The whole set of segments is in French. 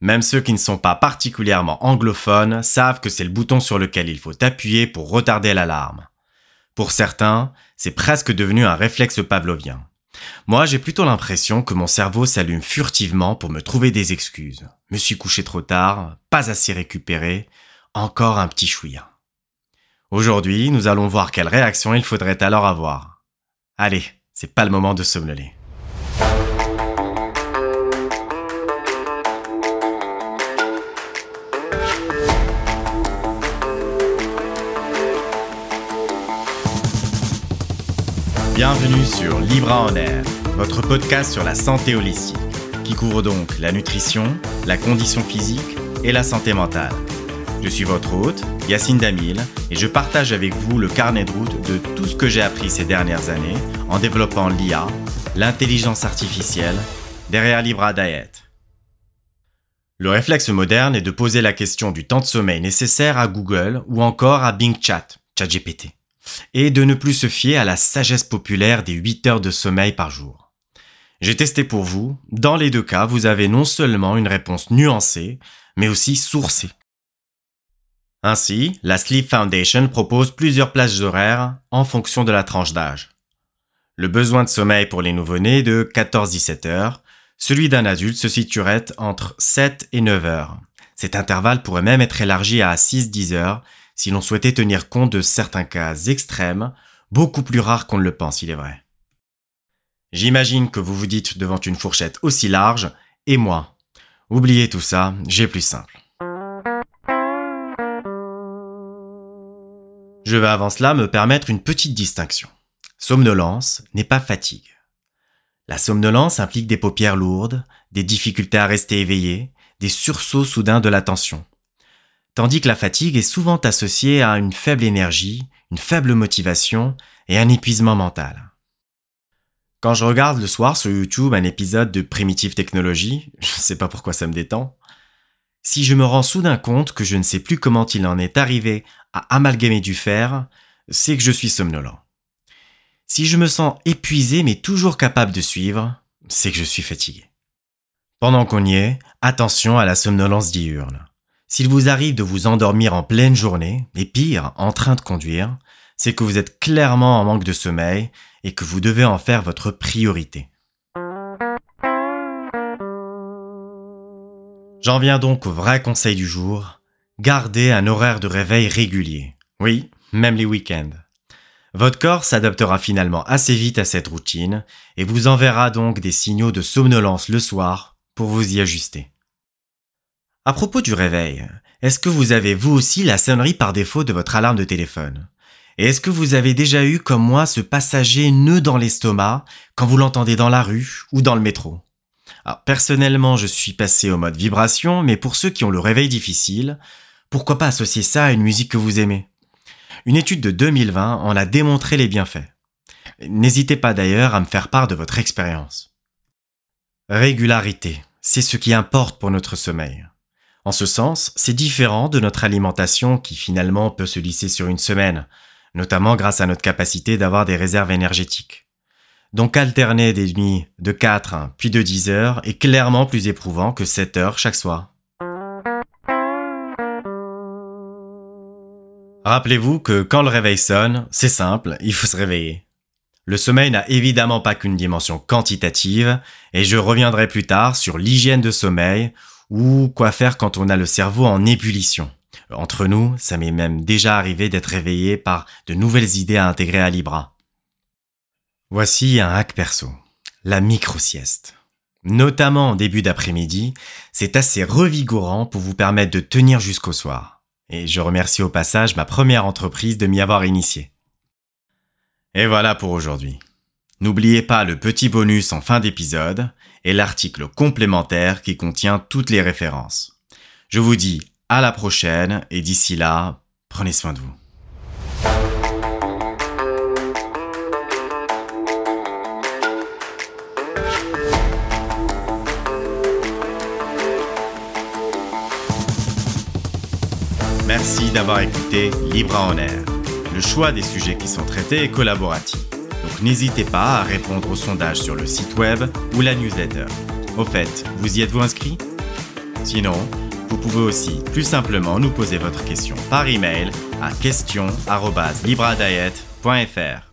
Même ceux qui ne sont pas particulièrement anglophones savent que c'est le bouton sur lequel il faut appuyer pour retarder l'alarme. Pour certains, c'est presque devenu un réflexe pavlovien. Moi, j'ai plutôt l'impression que mon cerveau s'allume furtivement pour me trouver des excuses. Me suis couché trop tard, pas assez récupéré, encore un petit chouïa. Aujourd'hui, nous allons voir quelle réaction il faudrait alors avoir. Allez, c'est pas le moment de somnoler. Bienvenue sur Libra en Air, votre podcast sur la santé holistique, qui couvre donc la nutrition, la condition physique et la santé mentale. Je suis votre hôte, Yacine Damil, et je partage avec vous le carnet de route de tout ce que j'ai appris ces dernières années en développant l'IA, l'intelligence artificielle, derrière Libra Diet. Le réflexe moderne est de poser la question du temps de sommeil nécessaire à Google ou encore à Bing Chat, ChatGPT et de ne plus se fier à la sagesse populaire des 8 heures de sommeil par jour. J'ai testé pour vous, dans les deux cas, vous avez non seulement une réponse nuancée, mais aussi sourcée. Ainsi, la Sleep Foundation propose plusieurs plages horaires en fonction de la tranche d'âge. Le besoin de sommeil pour les nouveau-nés de 14-17 heures, celui d'un adulte se situerait entre 7 et 9 heures. Cet intervalle pourrait même être élargi à 6-10 heures si l'on souhaitait tenir compte de certains cas extrêmes, beaucoup plus rares qu'on ne le pense, il est vrai. J'imagine que vous vous dites devant une fourchette aussi large, et moi. Oubliez tout ça, j'ai plus simple. Je vais avant cela me permettre une petite distinction. Somnolence n'est pas fatigue. La somnolence implique des paupières lourdes, des difficultés à rester éveillé, des sursauts soudains de l'attention tandis que la fatigue est souvent associée à une faible énergie, une faible motivation et un épuisement mental. Quand je regarde le soir sur YouTube un épisode de Primitive Technology, je ne sais pas pourquoi ça me détend, si je me rends soudain compte que je ne sais plus comment il en est arrivé à amalgamer du fer, c'est que je suis somnolent. Si je me sens épuisé mais toujours capable de suivre, c'est que je suis fatigué. Pendant qu'on y est, attention à la somnolence diurne. S'il vous arrive de vous endormir en pleine journée, et pire, en train de conduire, c'est que vous êtes clairement en manque de sommeil et que vous devez en faire votre priorité. J'en viens donc au vrai conseil du jour. Gardez un horaire de réveil régulier. Oui, même les week-ends. Votre corps s'adaptera finalement assez vite à cette routine et vous enverra donc des signaux de somnolence le soir pour vous y ajuster. À propos du réveil, est-ce que vous avez vous aussi la sonnerie par défaut de votre alarme de téléphone? Et est-ce que vous avez déjà eu comme moi ce passager nœud dans l'estomac quand vous l'entendez dans la rue ou dans le métro? Personnellement, je suis passé au mode vibration, mais pour ceux qui ont le réveil difficile, pourquoi pas associer ça à une musique que vous aimez? Une étude de 2020 en a démontré les bienfaits. N'hésitez pas d'ailleurs à me faire part de votre expérience. Régularité, c'est ce qui importe pour notre sommeil. En ce sens, c'est différent de notre alimentation qui finalement peut se lisser sur une semaine, notamment grâce à notre capacité d'avoir des réserves énergétiques. Donc alterner des nuits de 4 puis de 10 heures est clairement plus éprouvant que 7 heures chaque soir. Rappelez-vous que quand le réveil sonne, c'est simple, il faut se réveiller. Le sommeil n'a évidemment pas qu'une dimension quantitative, et je reviendrai plus tard sur l'hygiène de sommeil ou quoi faire quand on a le cerveau en ébullition. Entre nous, ça m'est même déjà arrivé d'être réveillé par de nouvelles idées à intégrer à Libra. Voici un hack perso. La micro-sieste. Notamment en début d'après-midi, c'est assez revigorant pour vous permettre de tenir jusqu'au soir. Et je remercie au passage ma première entreprise de m'y avoir initié. Et voilà pour aujourd'hui. N'oubliez pas le petit bonus en fin d'épisode et l'article complémentaire qui contient toutes les références. Je vous dis à la prochaine et d'ici là, prenez soin de vous. Merci d'avoir écouté Libre en Air. Le choix des sujets qui sont traités est collaboratif. N'hésitez pas à répondre au sondage sur le site web ou la newsletter. Au fait, vous y êtes-vous inscrit? Sinon, vous pouvez aussi plus simplement nous poser votre question par email à question@libradiet.fr.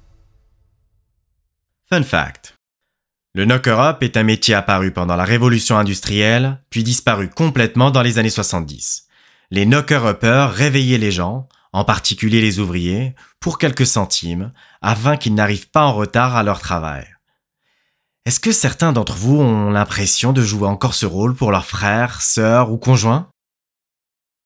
Fun fact. Le knocker-up est un métier apparu pendant la révolution industrielle, puis disparu complètement dans les années 70. Les knocker-uppers réveillaient les gens, en particulier les ouvriers, pour quelques centimes, afin qu'ils n'arrivent pas en retard à leur travail. Est-ce que certains d'entre vous ont l'impression de jouer encore ce rôle pour leurs frères, sœurs ou conjoints?